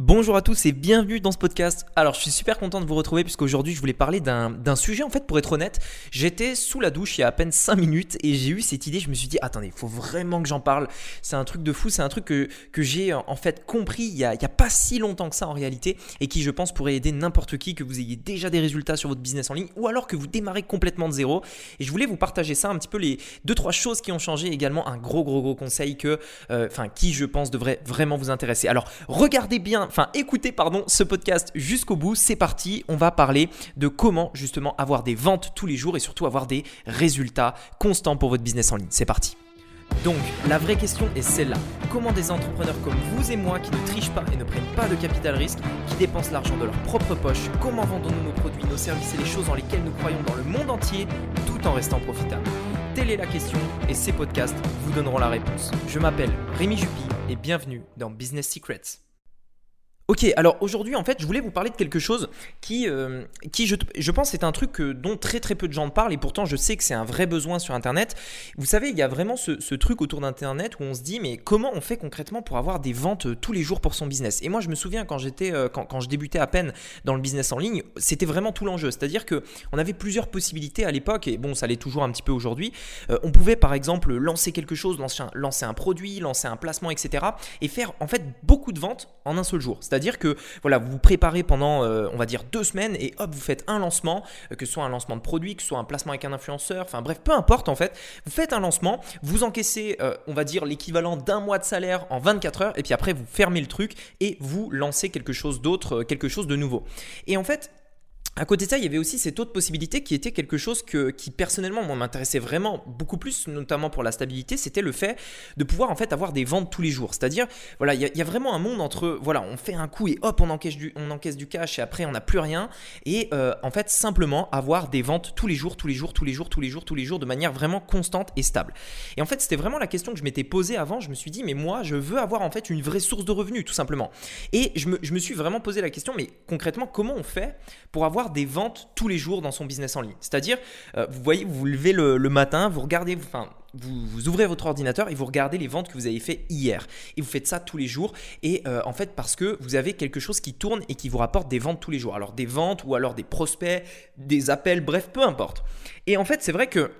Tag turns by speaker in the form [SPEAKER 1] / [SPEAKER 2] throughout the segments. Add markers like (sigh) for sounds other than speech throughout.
[SPEAKER 1] Bonjour à tous et bienvenue dans ce podcast. Alors je suis super content de vous retrouver puisqu'aujourd'hui je voulais parler d'un sujet en fait pour être honnête. J'étais sous la douche il y a à peine 5 minutes et j'ai eu cette idée, je me suis dit attendez, il faut vraiment que j'en parle. C'est un truc de fou, c'est un truc que, j'ai en fait compris il y, a, pas si longtemps que ça en réalité et qui je pense pourrait aider n'importe qui, que vous ayez déjà des résultats sur votre business en ligne ou alors que vous démarrez complètement de zéro. Et je voulais vous partager ça un petit peu les deux trois choses qui ont changé également un gros gros gros conseil que, euh, qui je pense devrait vraiment vous intéresser. Alors regardez bien enfin écoutez pardon ce podcast jusqu'au bout. C'est parti, on va parler de comment justement avoir des ventes tous les jours et surtout avoir des résultats constants pour votre business en ligne. C'est parti. Donc, la vraie question est celle-là. Comment des entrepreneurs comme vous et moi qui ne trichent pas et ne prennent pas de capital risque, qui dépensent l'argent de leur propre poche, comment vendons-nous nos produits, nos services et les choses dans lesquelles nous croyons dans le monde entier tout en restant profitables? Telle est la question et ces podcasts vous donneront la réponse. Je m'appelle Rémi Jupy et bienvenue dans Business Secrets. Ok, alors aujourd'hui en fait je voulais vous parler de quelque chose qui, euh, qui je, pense est un truc dont très très peu de gens parlent et pourtant je sais que c'est un vrai besoin sur Internet. Vous savez, il y a vraiment ce, truc autour d'Internet où on se dit mais comment on fait concrètement pour avoir des ventes euh, tous les jours pour son business? Et moi je me souviens quand j'étais, euh, quand, quand, je débutais à peine dans le business en ligne, c'était vraiment tout l'enjeu. C'est-à-dire que on avait plusieurs possibilités à l'époque et bon ça l'est toujours un petit peu aujourd'hui. on pouvait par exemple lancer quelque chose, lancer un, produit, lancer un placement, etc. et faire en fait beaucoup de ventes en un seul jour. Que voilà, vous vous préparez pendant, euh, on va dire, deux semaines et hop, vous faites un lancement, euh, que ce soit un lancement de produit, que ce soit un placement avec un influenceur, enfin bref, peu importe en fait. Vous faites un lancement, vous encaissez, euh, on va dire, l'équivalent d'un mois de salaire en 24 heures et puis après vous fermez le truc et vous lancez quelque chose d'autre, quelque chose de nouveau. Et en fait, à côté de ça, il y avait aussi cette autre possibilité qui était quelque chose que, qui personnellement m'intéressait vraiment beaucoup plus, notamment pour la stabilité, c'était le fait de pouvoir en fait avoir des ventes tous les jours. C'est-à-dire, voilà, il y, a, vraiment un monde entre, voilà, on fait un coup et hop, on encaisse du, on encaisse du cash et après on n'a plus rien. Et euh, en fait, simplement avoir des ventes tous les jours, tous les jours, tous les jours, tous les jours, tous les jours, de manière vraiment constante et stable. Et en fait, c'était vraiment la question que je m'étais posée avant. Je me suis dit, mais moi, je veux avoir en fait une vraie source de revenus, tout simplement. Et je me, je me suis vraiment posé la question, mais concrètement, comment on fait pour avoir des ventes tous les jours dans son business en ligne. C'est-à-dire, euh, vous voyez, vous vous levez le, matin, vous regardez, enfin, vous, ouvrez votre ordinateur et vous regardez les ventes que vous avez fait hier. Et vous faites ça tous les jours. Et euh, en fait, parce que vous avez quelque chose qui tourne et qui vous rapporte des ventes tous les jours. Alors des ventes ou alors des prospects, des appels, bref, peu importe. Et en fait, c'est vrai que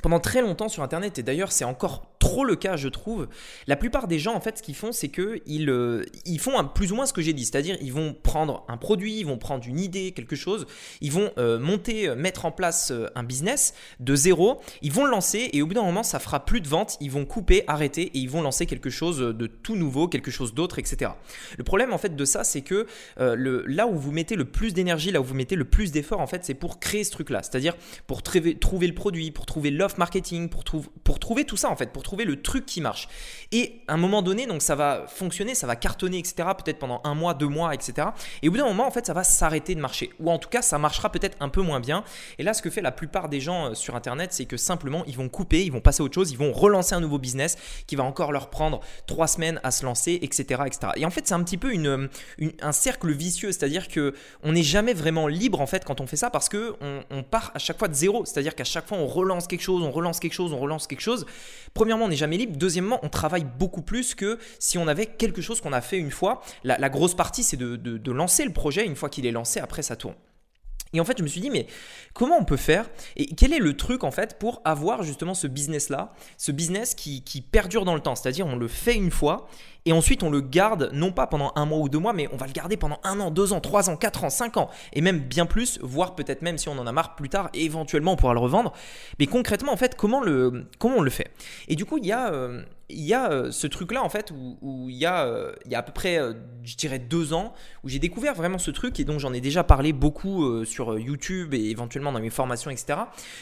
[SPEAKER 1] pendant très longtemps sur Internet, et d'ailleurs c'est encore trop le cas, je trouve. La plupart des gens, en fait, ce qu'ils font, c'est qu'ils euh, ils font un, plus ou moins ce que j'ai dit. C'est-à-dire, ils vont prendre un produit, ils vont prendre une idée, quelque chose, ils vont euh, monter, euh, mettre en place un business de zéro, ils vont le lancer et au bout d'un moment, ça fera plus de ventes, ils vont couper, arrêter et ils vont lancer quelque chose de tout nouveau, quelque chose d'autre, etc. Le problème, en fait, de ça, c'est que là où vous mettez le plus d'énergie, là où vous mettez le plus d'efforts, en fait, c'est pour créer ce truc-là. C'est-à-dire pour trouver, trouver le produit, pour trouver l'offre marketing, pour, pour trouver tout ça, en fait, pour trouver le truc qui marche. Et à un moment donné, donc ça va fonctionner, ça va cartonner, etc. Peut-être pendant un mois, deux mois, etc. Et au bout d'un moment, en fait, ça va s'arrêter de marcher. Ou en tout cas, ça marchera peut-être un peu moins bien. Et là, ce que fait la plupart des gens euh, sur Internet, c'est que simplement, ils vont couper, ils vont passer à autre chose, ils vont relancer un nouveau business qui va encore leur prendre trois semaines à se lancer, etc. etc. Et en fait, c'est un petit peu une, un cercle vicieux, c'est-à-dire que on n'est jamais vraiment libre en fait quand on fait ça parce que on, on part à chaque fois de zéro, c'est-à-dire qu'à chaque fois on relance quelque chose, on relance quelque chose, on relance quelque chose. Premièrement, on n'est jamais libre. Deuxièmement, on travaille beaucoup plus que si on avait quelque chose qu'on a fait une fois. La, grosse partie, c'est de, lancer le projet. Une fois qu'il est lancé, après, ça tourne. Et en fait, je me suis dit, mais comment on peut faire? Et quel est le truc, en fait, pour avoir justement ce business-là, ce business qui, qui perdure dans le temps C'est-à-dire, on le fait une fois et ensuite on le garde non pas pendant un mois ou deux mois, mais on va le garder pendant un an, deux ans, trois ans, quatre ans, cinq ans, et même bien plus, voire peut-être même si on en a marre plus tard, éventuellement on pourra le revendre. Mais concrètement, en fait, comment, le, comment on le fait? Et du coup, il y a, euh, y a euh, ce truc-là, en fait, où, il, y a, euh, y a à peu près, je dirais, deux ans, où j'ai découvert vraiment ce truc, et donc j'en ai déjà parlé beaucoup sur YouTube et éventuellement dans mes formations, etc.,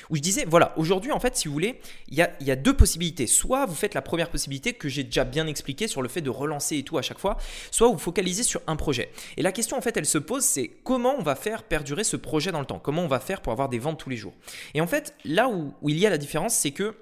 [SPEAKER 1] où je disais, voilà, aujourd'hui, en fait, si vous voulez, il y a, il y a deux possibilités. Soit vous faites la première possibilité que j'ai déjà bien expliqué sur le fait de relancer et tout à chaque fois, soit vous focalisez sur un projet. Et la question en fait elle se pose c'est comment on va faire perdurer ce projet dans le temps? Comment on va faire pour avoir des ventes tous les jours? Et en fait là où, où il y a la différence c'est que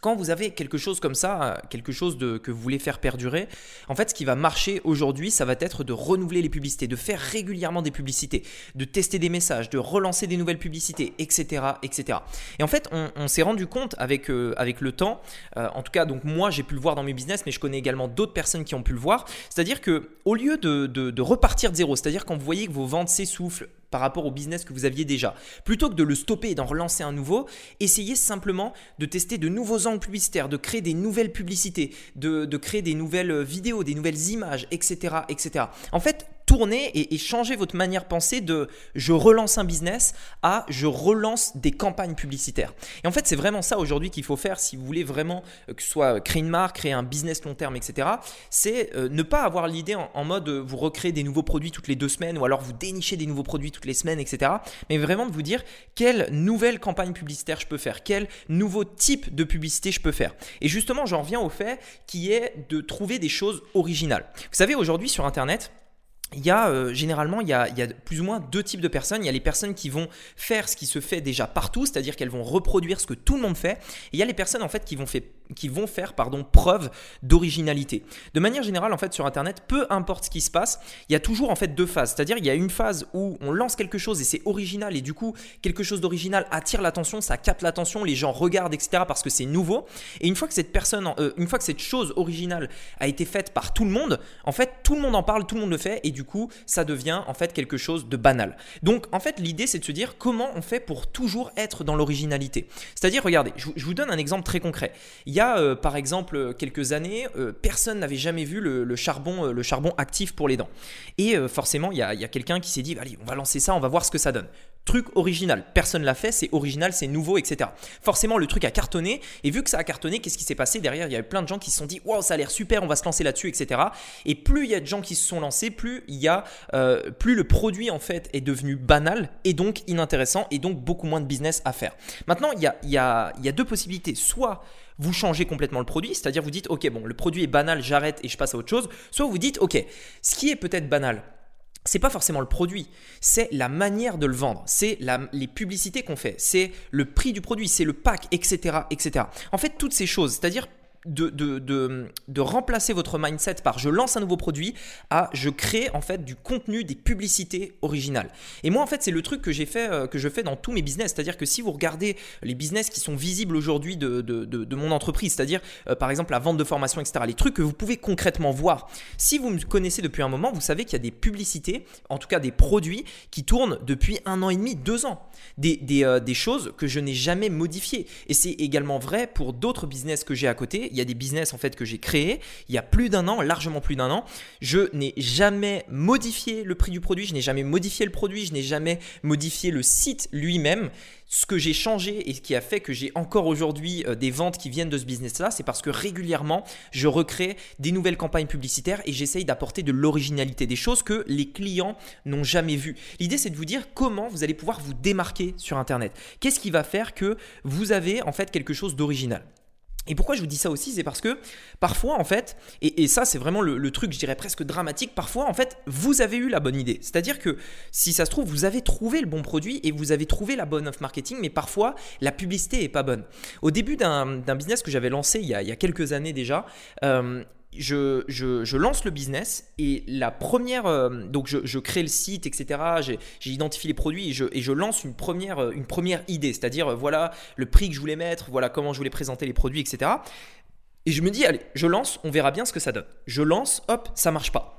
[SPEAKER 1] quand vous avez quelque chose comme ça, quelque chose que vous voulez faire perdurer, en fait, ce qui va marcher aujourd'hui, ça va être de renouveler les publicités, de faire régulièrement des publicités, de tester des messages, de relancer des nouvelles publicités, etc. etc. Et en fait, on, s'est rendu compte avec, euh, le temps, euh, en tout cas, donc moi, j'ai pu le voir dans mes business, mais je connais également d'autres personnes qui ont pu le voir, c'est-à-dire que au lieu de, de repartir de zéro, c'est-à-dire quand vous voyez que vos ventes s'essoufflent, par rapport au business que vous aviez déjà. Plutôt que de le stopper et d'en relancer un nouveau, essayez simplement de tester de nouveaux angles publicitaires, de créer des nouvelles publicités, de, créer des nouvelles vidéos, des nouvelles images, etc. etc. En fait, tourner et, changer votre manière de penser de je relance un business à je relance des campagnes publicitaires. Et en fait, c'est vraiment ça aujourd'hui qu'il faut faire si vous voulez vraiment euh, que ce soit créer une marque, créer un business long terme, etc. C'est euh, ne pas avoir l'idée en, mode euh, vous recréer des nouveaux produits toutes les deux semaines ou alors vous dénichez des nouveaux produits toutes les semaines, etc. Mais vraiment de vous dire quelle nouvelle campagne publicitaire je peux faire, quel nouveau type de publicité je peux faire. Et justement, j'en reviens au fait qui est de trouver des choses originales. Vous savez, aujourd'hui sur Internet, il y a euh, généralement il y a, plus ou moins deux types de personnes. Il y a les personnes qui vont faire ce qui se fait déjà partout, c'est-à-dire qu'elles vont reproduire ce que tout le monde fait. Et il y a les personnes en fait qui vont, faire preuve d'originalité. De manière générale en fait sur internet, peu importe ce qui se passe, il y a toujours en fait deux phases. C'est-à-dire il y a une phase où on lance quelque chose et c'est original et du coup quelque chose d'original attire l'attention, ça capte l'attention, les gens regardent etc parce que c'est nouveau. Et une fois que cette personne, euh, une fois que cette chose originale a été faite par tout le monde, en fait tout le monde en parle, tout le monde le fait du coup, ça devient en fait quelque chose de banal. Donc, en fait, l'idée, c'est de se dire comment on fait pour toujours être dans l'originalité. C'est-à-dire, regardez, je, vous donne un exemple très concret. Il y a, euh, par exemple, quelques années, euh, personne n'avait jamais vu le, charbon, euh, le charbon actif pour les dents. Et forcément, il y a, quelqu'un qui s'est dit, allez, on va lancer ça, on va voir ce que ça donne. Truc original. Personne l'a fait, c'est original, c'est nouveau, etc. Forcément, le truc a cartonné. Et vu que ça a cartonné, qu'est-ce qui s'est passé derrière? Il y a eu plein de gens qui se sont dit, waouh, ça a l'air super, on va se lancer là-dessus, etc. Et plus il y a de gens qui se sont lancés, plus il y a euh, plus le produit en fait est devenu banal et donc inintéressant et donc beaucoup moins de business à faire. Maintenant, il y a, a, y a deux possibilités. Soit vous changez complètement le produit, c'est-à-dire vous dites ok bon le produit est banal, j'arrête et je passe à autre chose. Soit vous dites ok ce qui est peut-être banal, c'est pas forcément le produit, c'est la manière de le vendre, c'est les publicités qu'on fait, c'est le prix du produit, c'est le pack, etc., etc. En fait, toutes ces choses, c'est-à-dire de, de, de, remplacer votre mindset par je lance un nouveau produit à je crée en fait du contenu, des publicités originales. Et moi en fait c'est le truc que j'ai fait, euh, que je fais dans tous mes business. C'est-à-dire que si vous regardez les business qui sont visibles aujourd'hui de, de, mon entreprise, c'est-à-dire euh, par exemple la vente de formation, etc., les trucs que vous pouvez concrètement voir. Si vous me connaissez depuis un moment, vous savez qu'il y a des publicités, en tout cas des produits qui tournent depuis un an et demi, deux ans. Des, des, euh, des choses que je n'ai jamais modifiées. Et c'est également vrai pour d'autres business que j'ai à côté il y a des business en fait que j'ai créés il y a plus d'un an, largement plus d'un an. Je n'ai jamais modifié le prix du produit, je n'ai jamais modifié le produit, je n'ai jamais modifié le site lui-même. Ce que j'ai changé et ce qui a fait que j'ai encore aujourd'hui euh, des ventes qui viennent de ce business-là, c'est parce que régulièrement, je recrée des nouvelles campagnes publicitaires et j'essaye d'apporter de l'originalité, des choses que les clients n'ont jamais vues. L'idée, c'est de vous dire comment vous allez pouvoir vous démarquer sur Internet. Qu'est-ce qui va faire que vous avez en fait quelque chose d'original? Et pourquoi je vous dis ça aussi, c'est parce que parfois, en fait, et, ça c'est vraiment le, truc, je dirais presque dramatique, parfois, en fait, vous avez eu la bonne idée. C'est-à-dire que si ça se trouve, vous avez trouvé le bon produit et vous avez trouvé la bonne off marketing, mais parfois, la publicité est pas bonne. Au début d'un business que j'avais lancé il y, a, quelques années déjà, euh, je, je, lance le business et la première, euh, donc je, crée le site, etc. J'ai identifié les produits et je, et je lance une première, euh, une première idée, c'est-à-dire euh, voilà le prix que je voulais mettre, voilà comment je voulais présenter les produits, etc. Et je me dis, allez, je lance, on verra bien ce que ça donne. Je lance, hop, ça marche pas.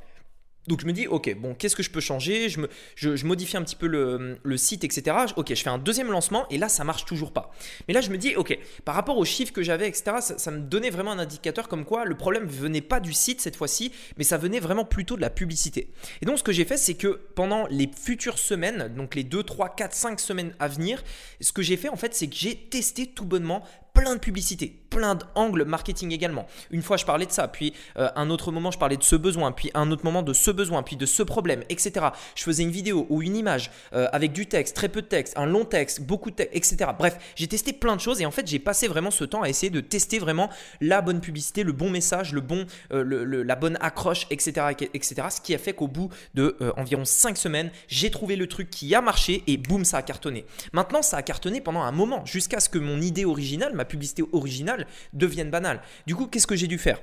[SPEAKER 1] Donc je me dis, ok, bon, qu'est-ce que je peux changer? Je, modifie un petit peu le, le, site, etc. Ok, je fais un deuxième lancement et là, ça marche toujours pas. Mais là, je me dis, ok, par rapport aux chiffres que j'avais, etc., ça, me donnait vraiment un indicateur comme quoi le problème venait pas du site cette fois-ci, mais ça venait vraiment plutôt de la publicité. Et donc, ce que j'ai fait, c'est que pendant les futures semaines, donc les 2, 3, 4, 5 semaines à venir, ce que j'ai fait, en fait, c'est que j'ai testé tout bonnement plein de publicités, plein d'angles marketing également. Une fois, je parlais de ça, puis euh, un autre moment, je parlais de ce besoin, puis un autre moment de ce besoin, puis de ce problème, etc. Je faisais une vidéo ou une image euh, avec du texte, très peu de texte, un long texte, beaucoup de texte, etc. Bref, j'ai testé plein de choses et en fait, j'ai passé vraiment ce temps à essayer de tester vraiment la bonne publicité, le bon message, le bon, euh, la bonne accroche, etc., etc. Ce qui a fait qu'au bout de environ 5 semaines, j'ai trouvé le truc qui a marché et boum, ça a cartonné. Maintenant, ça a cartonné pendant un moment, jusqu'à ce que mon idée originale, la publicité originale devienne banale. Du coup, qu'est-ce que j'ai dû faire?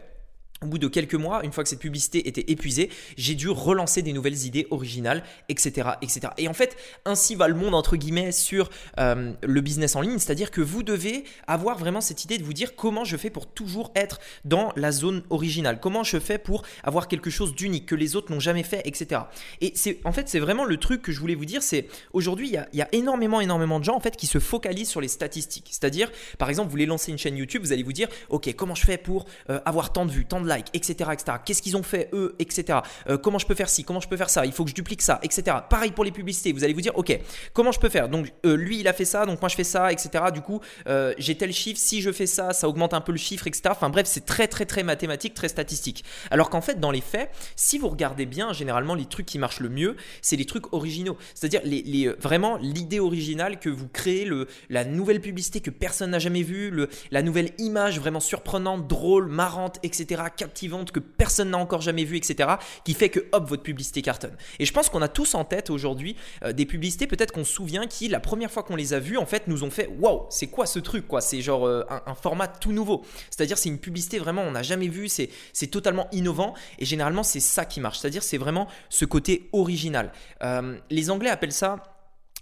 [SPEAKER 1] Au bout de quelques mois, une fois que cette publicité était épuisée, j'ai dû relancer des nouvelles idées originales, etc., etc. Et en fait, ainsi va le monde entre guillemets sur euh, le business en ligne, c'est-à-dire que vous devez avoir vraiment cette idée de vous dire comment je fais pour toujours être dans la zone originale, comment je fais pour avoir quelque chose d'unique que les autres n'ont jamais fait, etc. Et c'est en fait c'est vraiment le truc que je voulais vous dire, c'est aujourd'hui il, y, a énormément énormément de gens en fait qui se focalisent sur les statistiques, c'est-à-dire par exemple vous voulez lancer une chaîne YouTube, vous allez vous dire ok comment je fais pour euh, avoir tant de vues, tant de etc. etc. Qu'est-ce qu'ils ont fait eux, etc. Euh, comment je peux faire ci, comment je peux faire ça, il faut que je duplique ça, etc. Pareil pour les publicités, vous allez vous dire, ok, comment je peux faire? Donc euh, lui il a fait ça, donc moi je fais ça, etc. Du coup, euh, j'ai tel chiffre, si je fais ça, ça augmente un peu le chiffre, etc. Enfin bref, c'est très très très mathématique, très statistique. Alors qu'en fait, dans les faits, si vous regardez bien, généralement les trucs qui marchent le mieux, c'est les trucs originaux. C'est-à-dire les, vraiment l'idée originale que vous créez, le, la nouvelle publicité que personne n'a jamais vue, la nouvelle image vraiment surprenante, drôle, marrante, etc. captivante que personne n'a encore jamais vu, etc. qui fait que hop, votre publicité cartonne. Et je pense qu'on a tous en tête aujourd'hui euh, des publicités, peut-être qu'on se souvient, qui la première fois qu'on les a vues, en fait, nous ont fait waouh, c'est quoi ce truc quoi? C'est genre euh, un, format tout nouveau. C'est-à-dire, c'est une publicité vraiment, on n'a jamais vu, c'est totalement innovant et généralement, c'est ça qui marche. C'est-à-dire, c'est vraiment ce côté original. Euh, les Anglais appellent ça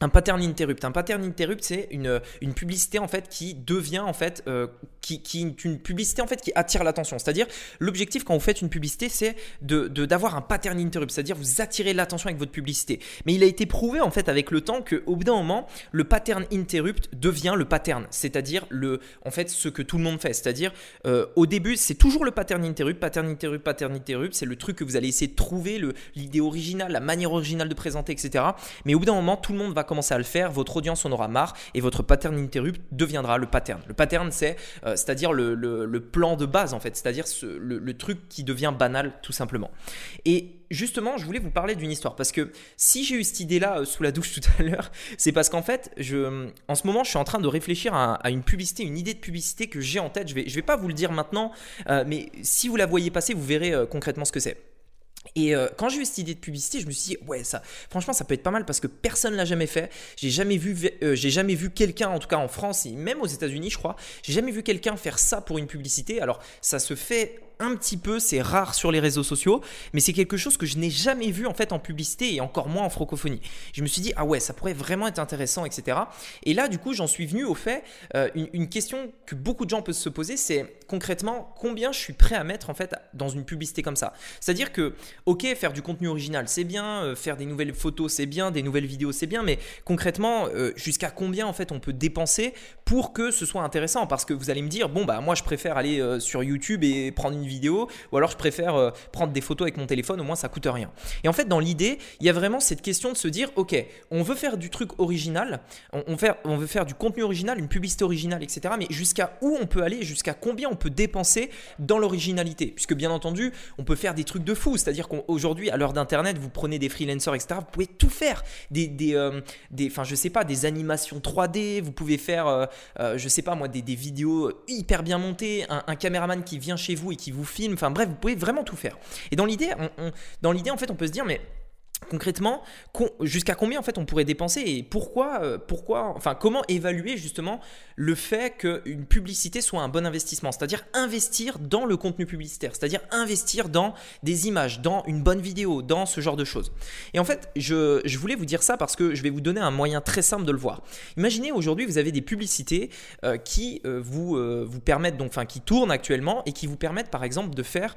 [SPEAKER 1] un pattern interrupt. Un pattern interrupt, c'est une, une publicité en fait qui devient en fait euh, qui, qui une publicité en fait qui attire l'attention. C'est-à-dire l'objectif quand vous faites une publicité, c'est de d'avoir un pattern interrupt, c'est-à-dire vous attirez l'attention avec votre publicité. Mais il a été prouvé en fait avec le temps que au bout d'un moment, le pattern interrupt devient le pattern, c'est-à-dire le en fait ce que tout le monde fait. C'est-à-dire euh, au début, c'est toujours le pattern interrupt, pattern interrupt, pattern interrupt. C'est le truc que vous allez essayer de trouver, l'idée originale, la manière originale de présenter, etc. Mais au bout d'un moment, tout le monde va commencer à le faire, votre audience en aura marre et votre pattern interrupt deviendra le pattern. Le pattern, euh, c'est-à-dire le, plan de base en fait, c'est-à-dire le, le truc qui devient banal tout simplement. Et justement, je voulais vous parler d'une histoire parce que si j'ai eu cette idée-là euh, sous la douche (laughs) tout à l'heure, c'est parce qu'en fait, je, en ce moment, je suis en train de réfléchir à, une publicité, une idée de publicité que j'ai en tête. Je vais, je vais pas vous le dire maintenant, euh, mais si vous la voyez passer, vous verrez concrètement ce que c'est. Et euh, quand j'ai eu cette idée de publicité, je me suis dit ouais ça, franchement ça peut être pas mal parce que personne l'a jamais fait. J'ai jamais vu, euh, j'ai jamais vu quelqu'un, en tout cas en France et même aux États-Unis, je crois, j'ai jamais vu quelqu'un faire ça pour une publicité. Alors ça se fait un petit peu, c'est rare sur les réseaux sociaux, mais c'est quelque chose que je n'ai jamais vu en fait en publicité et encore moins en francophonie. Je me suis dit ah ouais ça pourrait vraiment être intéressant etc. Et là du coup j'en suis venu au fait euh, une, question que beaucoup de gens peuvent se poser c'est concrètement combien je suis prêt à mettre en fait dans une publicité comme ça? C'est-à-dire que ok faire du contenu original c'est bien, euh, faire des nouvelles photos c'est bien, des nouvelles vidéos c'est bien, mais concrètement euh, jusqu'à combien en fait on peut dépenser pour que ce soit intéressant? Parce que vous allez me dire bon bah moi je préfère aller sur YouTube et prendre une vidéo, ou alors je préfère euh, prendre des photos avec mon téléphone, au moins ça coûte rien. Et en fait, dans l'idée, il y a vraiment cette question de se dire, ok, on veut faire du truc original, on, on veut faire du contenu original, une publicité originale, etc. Mais jusqu'à où on peut aller, jusqu'à combien on peut dépenser dans l'originalité? Puisque bien entendu, on peut faire des trucs de fou, c'est-à-dire qu'aujourd'hui, à l'heure d'Internet, vous prenez des freelancers, etc. Vous pouvez tout faire, des, des, euh, des enfin je sais pas, des animations 3D, vous pouvez faire, euh, je sais pas moi, des, des vidéos hyper bien montées, un, un caméraman qui vient chez vous et qui vous film, enfin bref, vous pouvez vraiment tout faire. Et dans l'idée, dans l'idée en fait, on peut se dire mais concrètement, jusqu'à combien en fait on pourrait dépenser et pourquoi, euh, pourquoi, enfin comment évaluer justement le fait qu'une publicité soit un bon investissement, c'est-à-dire investir dans le contenu publicitaire, c'est-à-dire investir dans des images, dans une bonne vidéo, dans ce genre de choses. Et en fait, je, voulais vous dire ça parce que je vais vous donner un moyen très simple de le voir. Imaginez aujourd'hui vous avez des publicités euh, qui euh, vous, vous permettent donc, enfin qui tournent actuellement et qui vous permettent par exemple de faire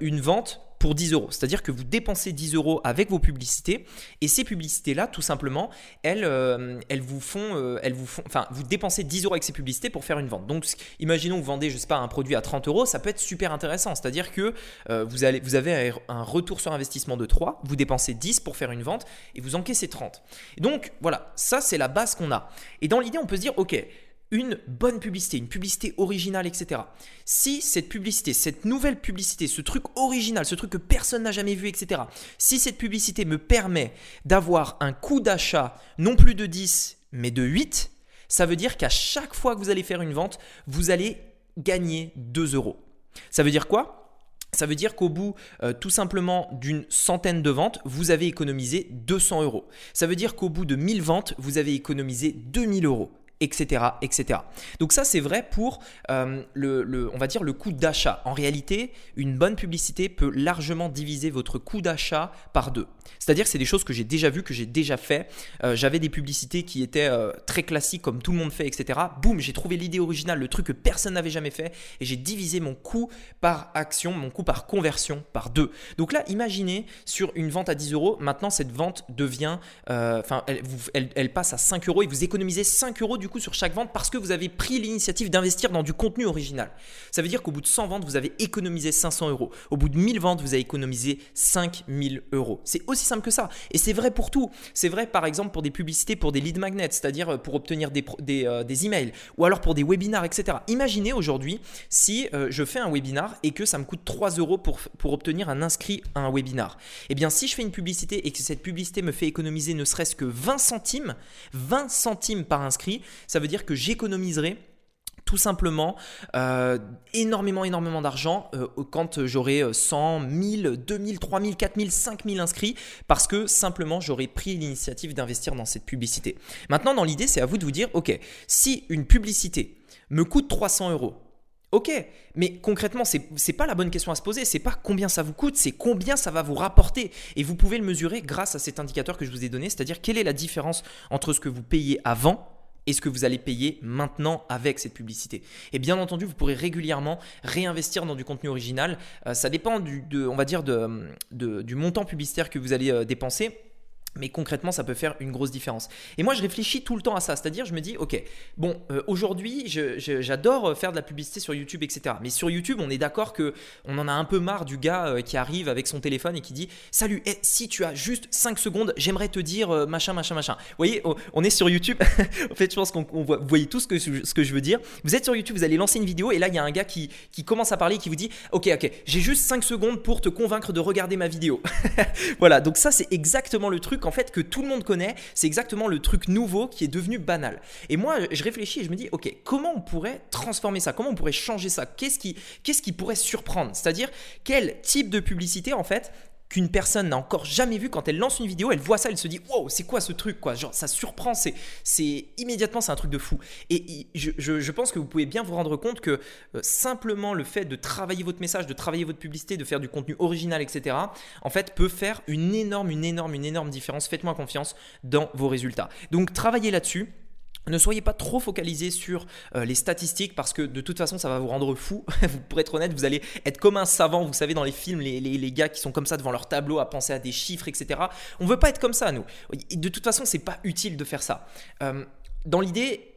[SPEAKER 1] une vente pour 10 euros. C'est-à-dire que vous dépensez 10 euros avec vos publicités et ces publicités-là, tout simplement, elles, euh, vous font, euh, elles enfin, vous dépensez 10 euros avec ces publicités pour faire une vente. Donc, imaginons que vous vendez, je sais pas, un produit à 30 euros, ça peut être super intéressant. C'est-à-dire que euh, vous, allez, vous avez un retour sur investissement de 3, vous dépensez 10 pour faire une vente et vous encaissez 30. donc, voilà, ça c'est la base qu'on a. Et dans l'idée, on peut se dire, ok, une bonne publicité, une publicité originale, etc. Si cette publicité, cette nouvelle publicité, ce truc original, ce truc que personne n'a jamais vu, etc. Si cette publicité me permet d'avoir un coût d'achat non plus de 10, mais de 8, ça veut dire qu'à chaque fois que vous allez faire une vente, vous allez gagner 2 euros. Ça veut dire quoi? Ça veut dire qu'au bout euh, tout simplement d'une centaine de ventes, vous avez économisé 200 euros. Ça veut dire qu'au bout de 1000 ventes, vous avez économisé 2000 euros. Etc., etc. Donc ça, c'est vrai pour euh, le, on va dire le coût d'achat. En réalité, une bonne publicité peut largement diviser votre coût d'achat par deux. C'est-à-dire que c'est des choses que j'ai déjà vues, que j'ai déjà fait. Euh, j'avais des publicités qui étaient euh, très classiques, comme tout le monde fait, etc. Boum, j'ai trouvé l'idée originale, le truc que personne n'avait jamais fait, et j'ai divisé mon coût par action, mon coût par conversion par deux. Donc là, imaginez sur une vente à 10 euros, maintenant cette vente devient, enfin, elle, elle, elle, passe à 5 euros et vous économisez 5 euros du coup sur chaque vente parce que vous avez pris l'initiative d'investir dans du contenu original. Ça veut dire qu'au bout de 100 ventes, vous avez économisé 500 euros. Au bout de 1000 ventes, vous avez économisé 5000 euros. C'est aussi simple que ça. Et c'est vrai pour tout. C'est vrai par exemple pour des publicités, pour des lead magnets, c'est-à-dire euh, pour obtenir des, des, euh, des, emails ou alors pour des webinars, etc. Imaginez aujourd'hui si euh, je fais un webinar et que ça me coûte 3 euros pour, pour obtenir un inscrit à un webinar. Eh bien, si je fais une publicité et que cette publicité me fait économiser ne serait-ce que 20 centimes, 20 centimes par inscrit, ça veut dire que j'économiserai tout simplement euh, énormément, énormément d'argent euh, quand j'aurai 100, 1000, 2000, 3000, 4000, 5000 inscrits parce que simplement j'aurai pris l'initiative d'investir dans cette publicité. Maintenant, dans l'idée, c'est à vous de vous dire, ok, si une publicité me coûte 300 euros, Ok, mais concrètement, ce n'est pas la bonne question à se poser. C'est pas combien ça vous coûte, c'est combien ça va vous rapporter. Et vous pouvez le mesurer grâce à cet indicateur que je vous ai donné, c'est-à-dire quelle est la différence entre ce que vous payez avant et ce que vous allez payer maintenant avec cette publicité. Et bien entendu, vous pourrez régulièrement réinvestir dans du contenu original. Euh, ça dépend du, on va dire du montant publicitaire que vous allez euh, dépenser. Mais concrètement, ça peut faire une grosse différence. Et moi, je réfléchis tout le temps à ça. C'est-à-dire, je me dis, OK, bon, euh, aujourd'hui, j'adore euh, faire de la publicité sur YouTube, etc. Mais sur YouTube, on est d'accord que on en a un peu marre du gars euh, qui arrive avec son téléphone et qui dit, Salut, eh, si tu as juste 5 secondes, j'aimerais te dire machin, machin, machin. Vous voyez, on est sur YouTube. (laughs) en fait, je pense qu'on voit, vous voyez tout ce que, je veux dire. Vous êtes sur YouTube, vous allez lancer une vidéo et là, il y a un gars qui, commence à parler qui vous dit, OK, OK, j'ai juste 5 secondes pour te convaincre de regarder ma vidéo. (laughs) voilà, donc ça, c'est exactement le truc en fait que tout le monde connaît, c'est exactement le truc nouveau qui est devenu banal. Et moi, je réfléchis et je me dis, ok, comment on pourrait transformer ça? Comment on pourrait changer ça? Qu'est-ce qui, qu'est-ce qui pourrait surprendre? C'est-à-dire quel type de publicité en fait qu'une personne n'a encore jamais vu quand elle lance une vidéo, elle voit ça, elle se dit wow, c'est quoi ce truc quoi? Genre ça surprend, c'est, c'est immédiatement c'est un truc de fou. Et je, je, pense que vous pouvez bien vous rendre compte que euh, simplement le fait de travailler votre message, de travailler votre publicité, de faire du contenu original, etc. En fait, peut faire une énorme, une énorme, une énorme différence. Faites-moi confiance dans vos résultats. Donc travaillez là-dessus. Ne soyez pas trop focalisé sur euh, les statistiques parce que de toute façon ça va vous rendre fou. (laughs) Pour être honnête, vous allez être comme un savant, vous savez dans les films, les, gars qui sont comme ça devant leur tableau à penser à des chiffres, etc. On veut pas être comme ça nous. De toute façon c'est pas utile de faire ça. Euh, dans l'idée,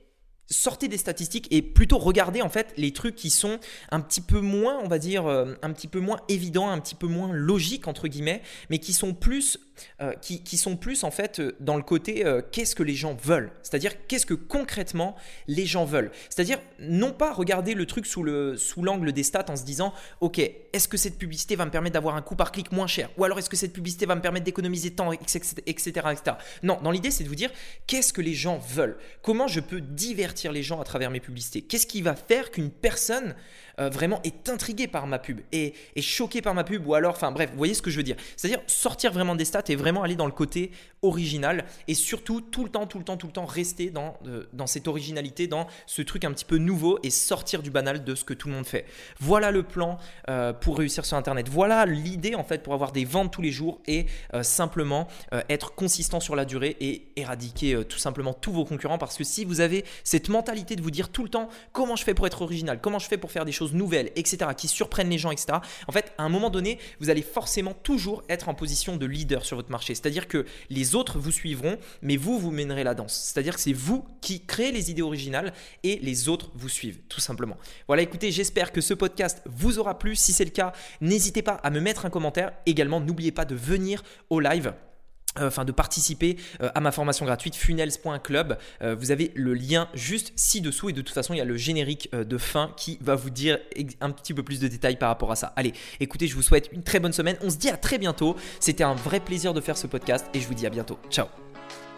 [SPEAKER 1] sortez des statistiques et plutôt regardez en fait les trucs qui sont un petit peu moins, on va dire, euh, un petit peu moins évidents, un petit peu moins logiques entre guillemets, mais qui sont plus euh, qui, sont plus en fait euh, dans le côté euh, qu'est-ce que les gens veulent, c'est-à-dire qu'est-ce que concrètement les gens veulent? C'est-à-dire non pas regarder le truc sous le sous l'angle des stats en se disant ok est-ce que cette publicité va me permettre d'avoir un coût par clic moins cher? Ou alors est-ce que cette publicité va me permettre d'économiser temps etc etc. Non, dans l'idée c'est de vous dire qu'est-ce que les gens veulent, comment je peux divertir les gens à travers mes publicités, qu'est-ce qui va faire qu'une personne vraiment est intriguée par ma pub et est choquée par ma pub ou alors enfin bref vous voyez ce que je veux dire, c'est-à-dire sortir vraiment des stats et vraiment aller dans le côté original et surtout tout le temps, tout le temps, tout le temps rester dans, euh, dans cette originalité, dans ce truc un petit peu nouveau et sortir du banal de ce que tout le monde fait. Voilà le plan euh, pour réussir sur Internet. Voilà l'idée en fait pour avoir des ventes tous les jours et euh, simplement être consistant sur la durée et éradiquer tout simplement tous vos concurrents parce que si vous avez cette mentalité de vous dire tout le temps comment je fais pour être original, comment je fais pour faire des choses nouvelles, etc., qui surprennent les gens, etc., en fait, à un moment donné, vous allez forcément toujours être en position de leader sur votre marché. C'est-à-dire que les autres vous suivront, mais vous, vous mènerez la danse. C'est-à-dire que c'est vous qui créez les idées originales et les autres vous suivent, tout simplement. Voilà, écoutez, j'espère que ce podcast vous aura plu. Si c'est le cas, n'hésitez pas à me mettre un commentaire. Également, n'oubliez pas de venir au live. Euh, enfin de participer euh, à ma formation gratuite funnels.club. Euh, vous avez le lien juste ci-dessous et de toute façon il y a le générique de fin qui va vous dire un petit peu plus de détails par rapport à ça. Allez, écoutez, je vous souhaite une très bonne semaine. On se dit à très bientôt. C'était un vrai plaisir de faire ce podcast et je vous dis à bientôt. Ciao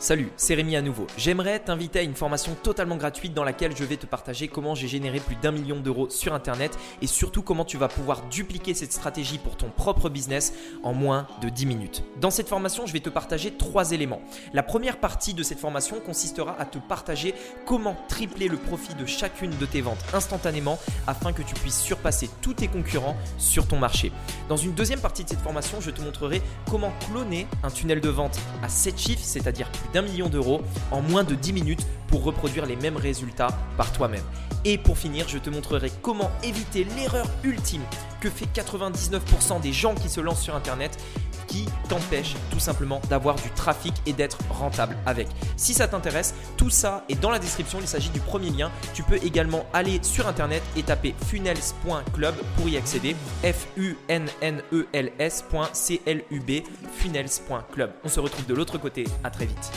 [SPEAKER 1] Salut, c'est Rémi à nouveau. J'aimerais t'inviter à une formation totalement gratuite dans laquelle je vais te partager comment j'ai généré plus d'un million d'euros sur Internet et surtout comment tu vas pouvoir dupliquer cette stratégie pour ton propre business en moins de 10 minutes. Dans cette formation, je vais te partager trois éléments. La première partie de cette formation consistera à te partager comment tripler le profit de chacune de tes ventes instantanément afin que tu puisses surpasser tous tes concurrents sur ton marché. Dans une deuxième partie de cette formation, je te montrerai comment cloner un tunnel de vente à 7 chiffres, c'est-à-dire plus d'un million d'euros en moins de 10 minutes pour reproduire les mêmes résultats par toi-même. Et pour finir, je te montrerai comment éviter l'erreur ultime que fait 99% des gens qui se lancent sur Internet t'empêche tout simplement d'avoir du trafic et d'être rentable avec. Si ça t'intéresse, tout ça est dans la description, il s'agit du premier lien. Tu peux également aller sur internet et taper funnels.club pour y accéder. F U N N E L S.club. funnels.club. On se retrouve de l'autre côté, à très vite.